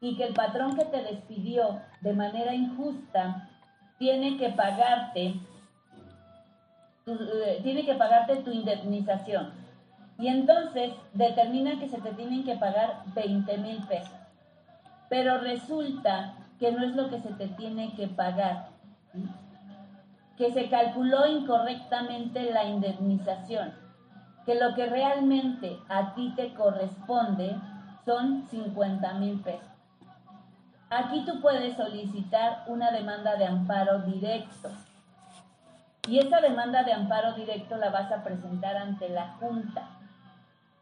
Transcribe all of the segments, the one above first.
y que el patrón que te despidió de manera injusta tiene que pagarte eh, tiene que pagarte tu indemnización. Y entonces determina que se te tienen que pagar 20 mil pesos. Pero resulta que no es lo que se te tiene que pagar. Que se calculó incorrectamente la indemnización. Que lo que realmente a ti te corresponde son 50 mil pesos. Aquí tú puedes solicitar una demanda de amparo directo. Y esa demanda de amparo directo la vas a presentar ante la Junta.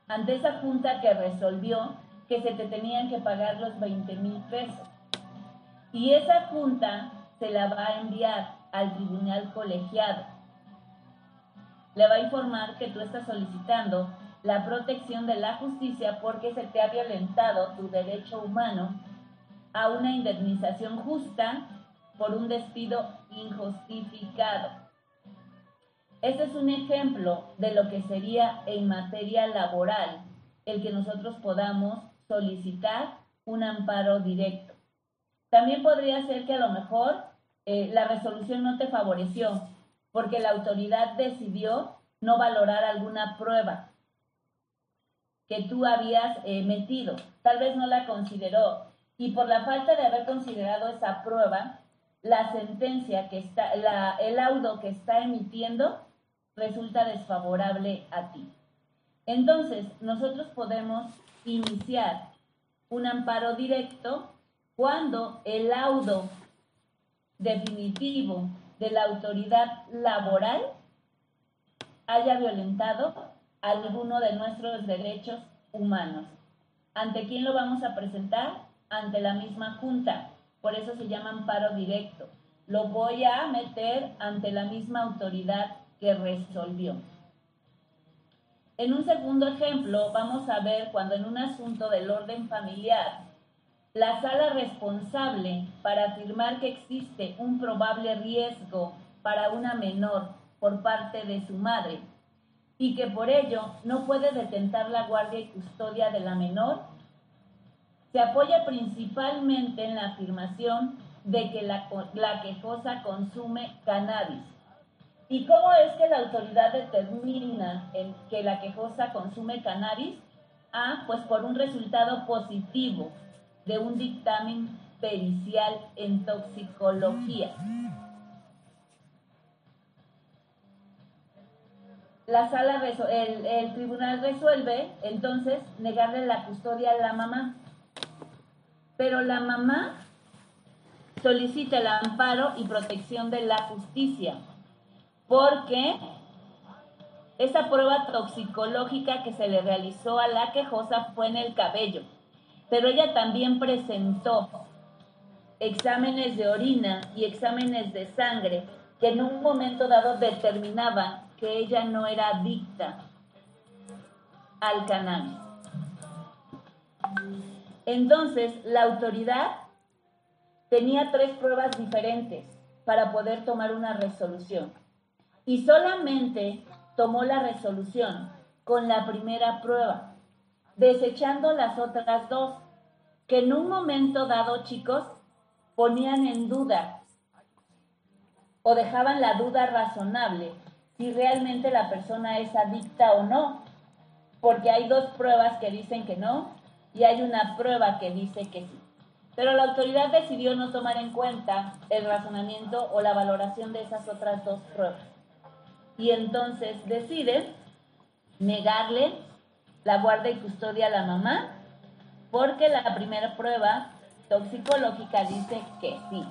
Ante esa Junta que resolvió que se te tenían que pagar los 20 mil pesos. Y esa Junta se la va a enviar al tribunal colegiado. Le va a informar que tú estás solicitando la protección de la justicia porque se te ha violentado tu derecho humano a una indemnización justa por un despido injustificado. Este es un ejemplo de lo que sería en materia laboral el que nosotros podamos solicitar un amparo directo. También podría ser que a lo mejor eh, la resolución no te favoreció porque la autoridad decidió no valorar alguna prueba que tú habías eh, metido. Tal vez no la consideró y por la falta de haber considerado esa prueba, la sentencia que está, el laudo que está emitiendo resulta desfavorable a ti. Entonces, nosotros podemos iniciar un amparo directo cuando el laudo definitivo de la autoridad laboral haya violentado alguno de nuestros derechos humanos. ¿Ante quién lo vamos a presentar? Ante la misma junta. Por eso se llama amparo directo. Lo voy a meter ante la misma autoridad que resolvió. En un segundo ejemplo, vamos a ver cuando en un asunto del orden familiar, la sala responsable para afirmar que existe un probable riesgo para una menor por parte de su madre y que por ello no puede detentar la guardia y custodia de la menor, se apoya principalmente en la afirmación de que la, quejosa consume cannabis. ¿Y cómo es que la autoridad determina que la quejosa consume cannabis? Ah, pues por un resultado positivo de un dictamen pericial en toxicología. La sala, el, el tribunal resuelve entonces negarle la custodia a la mamá pero la mamá solicita el amparo y protección de la justicia, porque esa prueba toxicológica que se le realizó a la quejosa fue en el cabello, pero ella también presentó exámenes de orina y exámenes de sangre que en un momento dado determinaban que ella no era adicta al cannabis. Entonces, la autoridad tenía tres pruebas diferentes para poder tomar una resolución. Y solamente tomó la resolución con la primera prueba, desechando las otras dos, que en un momento dado, chicos, ponían en duda o dejaban la duda razonable si realmente la persona es adicta o no, porque hay dos pruebas que dicen que no y hay una prueba que dice que sí. Pero la autoridad decidió no tomar en cuenta el razonamiento o la valoración de esas otras dos pruebas. Y entonces decide negarle la guarda y custodia a la mamá porque la primera prueba toxicológica dice que sí.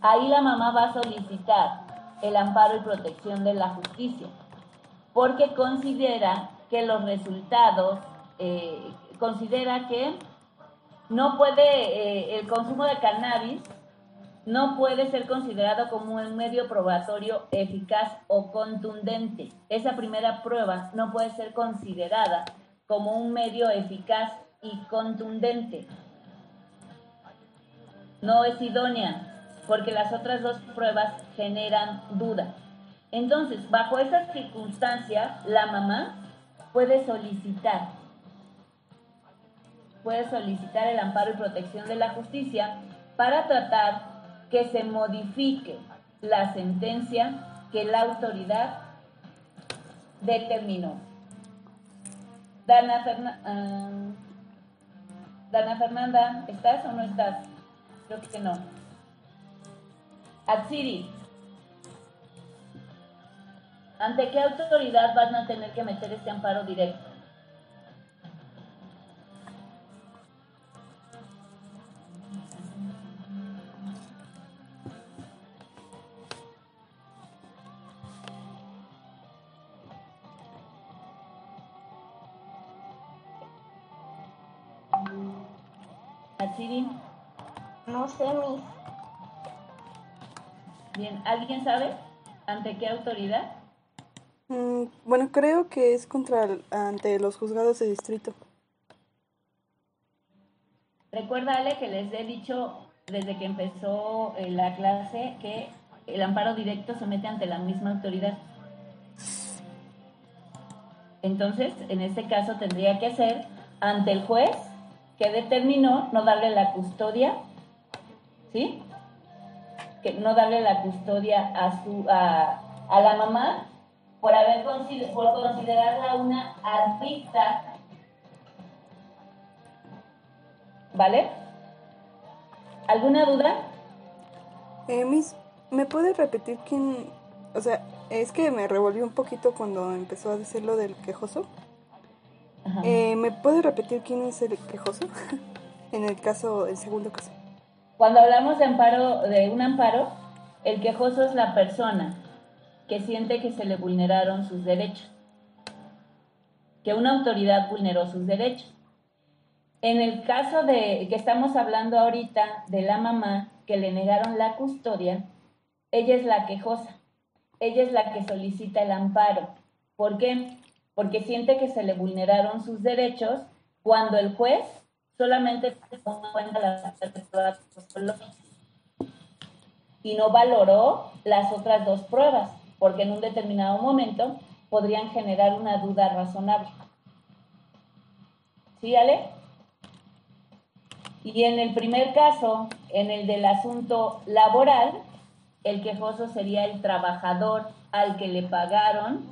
Ahí la mamá va a solicitar el amparo y protección de la justicia porque considera que los resultados, eh, considera que no puede, eh, el consumo de cannabis no puede ser considerado como un medio probatorio eficaz o contundente. Esa primera prueba no puede ser considerada como un medio eficaz y contundente. No es idónea porque las otras dos pruebas generan duda. Entonces, bajo esas circunstancias, la mamá puede solicitar puede solicitar el amparo y protección de la justicia para tratar que se modifique la sentencia que la autoridad determinó. Dana, Dana Fernanda, ¿estás o no estás? Creo que no. Atsiri, ¿ante qué autoridad van a tener que meter este amparo directo? No sé, mis. Bien, ¿alguien sabe ante qué autoridad? Mm, bueno, creo que es contra ante los juzgados de distrito. Recuérdale que les he dicho desde que empezó eh, la clase que el amparo directo se mete ante la misma autoridad. Entonces, en este caso tendría que ser ante el juez que determinó no darle la custodia, ¿sí? Que no darle la custodia a, su, a, la mamá por, haber por considerarla una adicta, ¿vale? ¿Alguna duda? Eh, ¿me puede repetir quién? O sea, es que me revolvió un poquito cuando empezó a decir lo del quejoso. Eh, ¿Me puede repetir quién es el quejoso? en el caso, el segundo caso. Cuando hablamos de amparo, de un amparo, el quejoso es la persona que siente que se le vulneraron sus derechos, que una autoridad vulneró sus derechos. En el caso de que estamos hablando ahorita de la mamá que le negaron la custodia, ella es la quejosa, ella es la que solicita el amparo. ¿Por qué? Porque siente que se le vulneraron sus derechos cuando el juez solamente se tomó en cuenta las y no valoró las otras dos pruebas, porque en un determinado momento podrían generar una duda razonable. ¿Sí, Ale? Y en el primer caso, en el del asunto laboral, el quejoso sería el trabajador al que le pagaron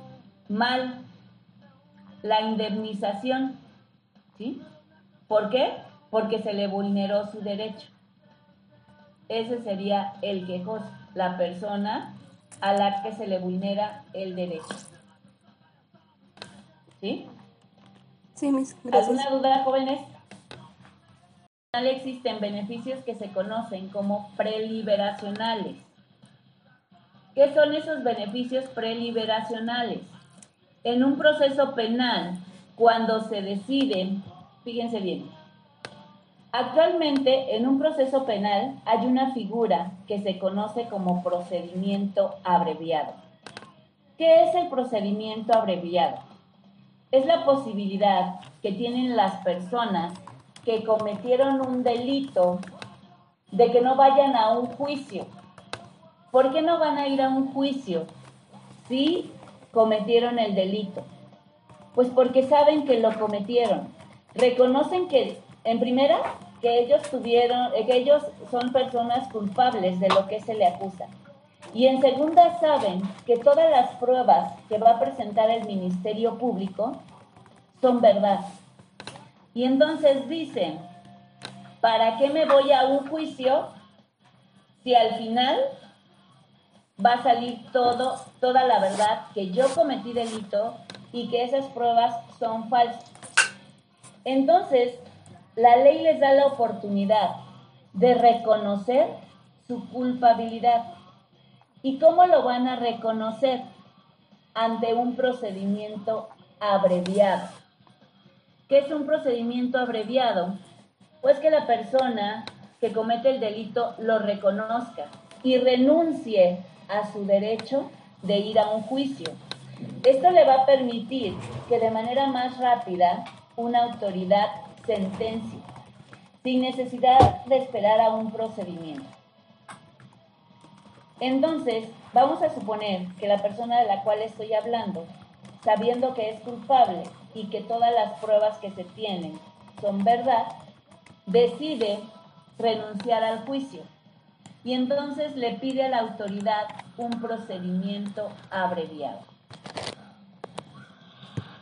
mal la indemnización. ¿Sí? ¿Por qué? Porque se le vulneró su derecho. Ese sería el quejoso, la persona a la que se le vulnera el derecho. ¿Sí? Sí, mis, gracias. ¿Alguna duda, jóvenes? Existen beneficios que se conocen como preliberacionales. ¿Qué son esos beneficios preliberacionales? En un proceso penal, cuando se decide, fíjense bien, actualmente en un proceso penal hay una figura que se conoce como procedimiento abreviado. ¿Qué es el procedimiento abreviado? Es la posibilidad que tienen las personas que cometieron un delito de que no vayan a un juicio. ¿Por qué no van a ir a un juicio? Si cometieron el delito? Pues porque saben que lo cometieron. Reconocen que, en primera, que ellos tuvieron, que ellos son personas culpables de lo que se le acusa. Y en segunda, saben que todas las pruebas que va a presentar el Ministerio Público son verdad. Y entonces dicen, ¿para qué me voy a un juicio si al final va a salir todo, toda la verdad que yo cometí delito y que esas pruebas son falsas. Entonces, la ley les da la oportunidad de reconocer su culpabilidad. ¿Y cómo lo van a reconocer? Ante un procedimiento abreviado. ¿Qué es un procedimiento abreviado? Pues que la persona que comete el delito lo reconozca y renuncie a su derecho de ir a un juicio. Esto le va a permitir que de manera más rápida una autoridad sentencie, sin necesidad de esperar a un procedimiento. Entonces, vamos a suponer que la persona de la cual estoy hablando, sabiendo que es culpable y que todas las pruebas que se tienen son verdad, decide renunciar al juicio y entonces le pide a la autoridad un procedimiento abreviado.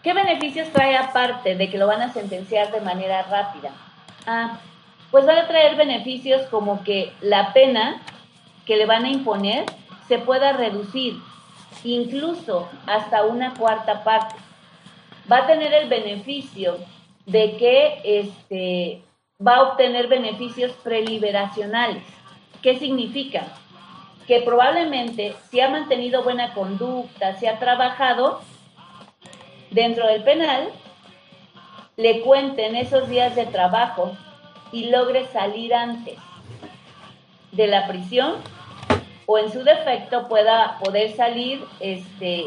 ¿Qué beneficios trae aparte de que lo van a sentenciar de manera rápida? Ah, pues van a traer beneficios como que la pena que le van a imponer se pueda reducir, incluso hasta una cuarta parte. Va a tener el beneficio de que este, va a obtener beneficios preliberacionales. ¿Qué significa? Que probablemente si ha mantenido buena conducta, si ha trabajado dentro del penal, le cuenten esos días de trabajo y logre salir antes de la prisión o en su defecto pueda poder salir este,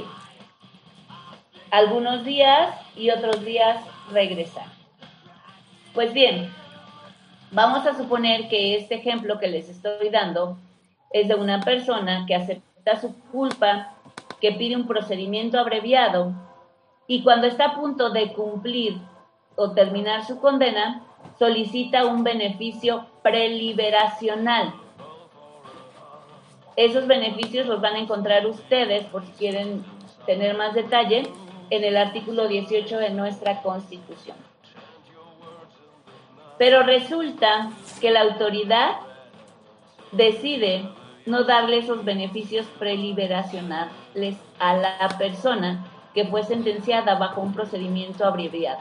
algunos días y otros días regresar. Pues bien, vamos a suponer que este ejemplo que les estoy dando es de una persona que acepta su culpa, que pide un procedimiento abreviado y cuando está a punto de cumplir o terminar su condena, solicita un beneficio preliberacional. Esos beneficios los van a encontrar ustedes, por si quieren tener más detalle, en el artículo 18 de nuestra Constitución. Pero resulta que la autoridad decide no darle esos beneficios preliberacionales a la persona que fue sentenciada bajo un procedimiento abreviado.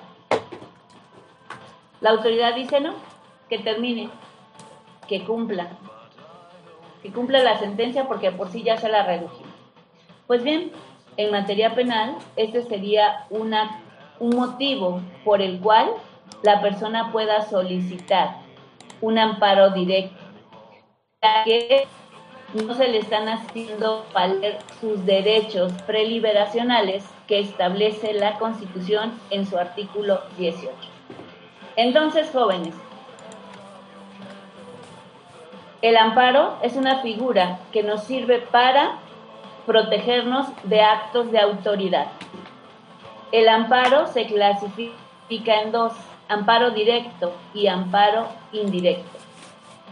La autoridad dice no, que termine, que cumpla, que cumpla la sentencia porque por sí ya se la redujimos. Pues bien, en materia penal, este sería un motivo por el cual la persona pueda solicitar un amparo directo, ya que no se le están haciendo valer sus derechos preliberacionales que establece la Constitución en su artículo 18. Entonces, jóvenes, el amparo es una figura que nos sirve para protegernos de actos de autoridad. El amparo se clasifica en dos, amparo directo y amparo indirecto.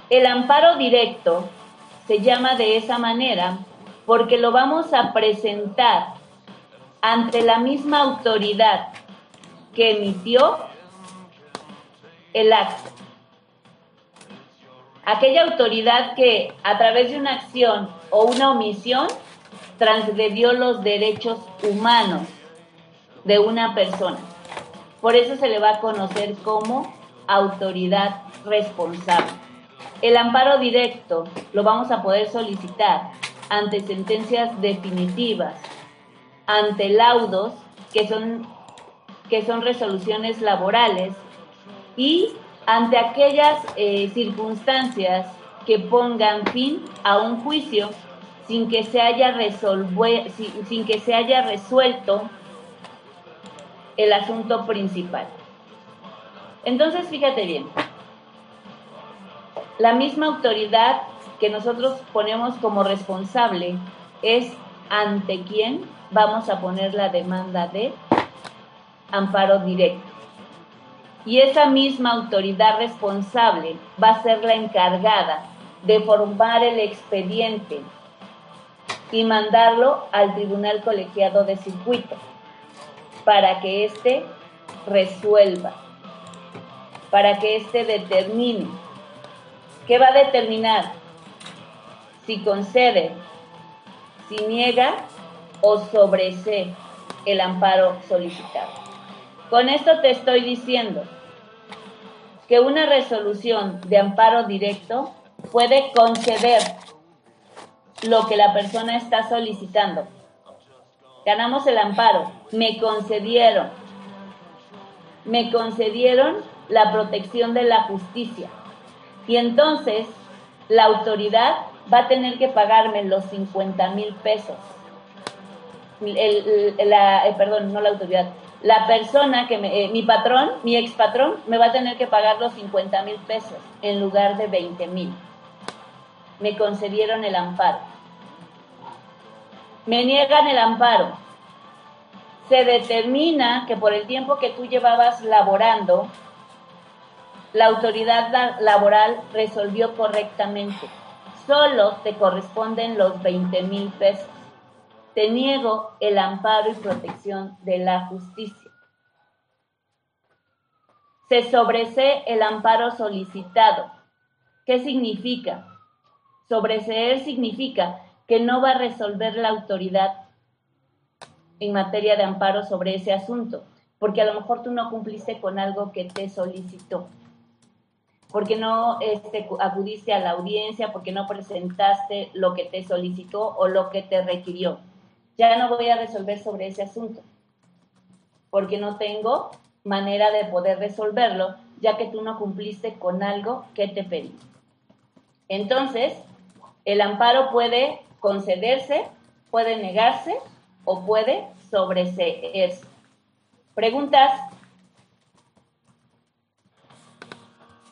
El amparo directo se llama de esa manera porque lo vamos a presentar ante la misma autoridad que emitió el acto. Aquella autoridad que a través de una acción o una omisión transgredió los derechos humanos de una persona. Por eso se le va a conocer como autoridad responsable. El amparo directo lo vamos a poder solicitar ante sentencias definitivas, ante laudos que son, que son resoluciones laborales y ante aquellas eh, circunstancias que pongan fin a un juicio sin que se haya, sin que se haya resuelto el asunto principal. Entonces, fíjate bien, la misma autoridad que nosotros ponemos como responsable es ante quién vamos a poner la demanda de amparo directo. Y esa misma autoridad responsable va a ser la encargada de formar el expediente y mandarlo al tribunal colegiado de circuito para que éste resuelva, para que éste determine. ¿Qué va a determinar? Si concede, si niega o sobresee el amparo solicitado. Con esto te estoy diciendo que una resolución de amparo directo puede conceder lo que la persona está solicitando. Ganamos el amparo, me concedieron, me concedieron la protección de la justicia. Y entonces la autoridad va a tener que pagarme los 50 mil pesos. la, eh, perdón, no la autoridad, la persona que me, eh, mi patrón, mi ex patrón, me va a tener que pagar los 50 mil pesos en lugar de 20 mil. Me concedieron el amparo. Me niegan el amparo. Se determina que por el tiempo que tú llevabas laborando, la autoridad laboral resolvió correctamente. Solo te corresponden los 20 mil pesos. Te niego el amparo y protección de la justicia. Se sobresee el amparo solicitado. ¿Qué significa? Sobreseer significa que no va a resolver la autoridad en materia de amparo sobre ese asunto, porque a lo mejor tú no cumpliste con algo que te solicitó, porque no este, acudiste a la audiencia, porque no presentaste lo que te solicitó o lo que te requirió. Ya no voy a resolver sobre ese asunto, porque no tengo manera de poder resolverlo, ya que tú no cumpliste con algo que te pedí. Entonces, el amparo puede concederse, puede negarse o puede sobreseerse. Preguntas.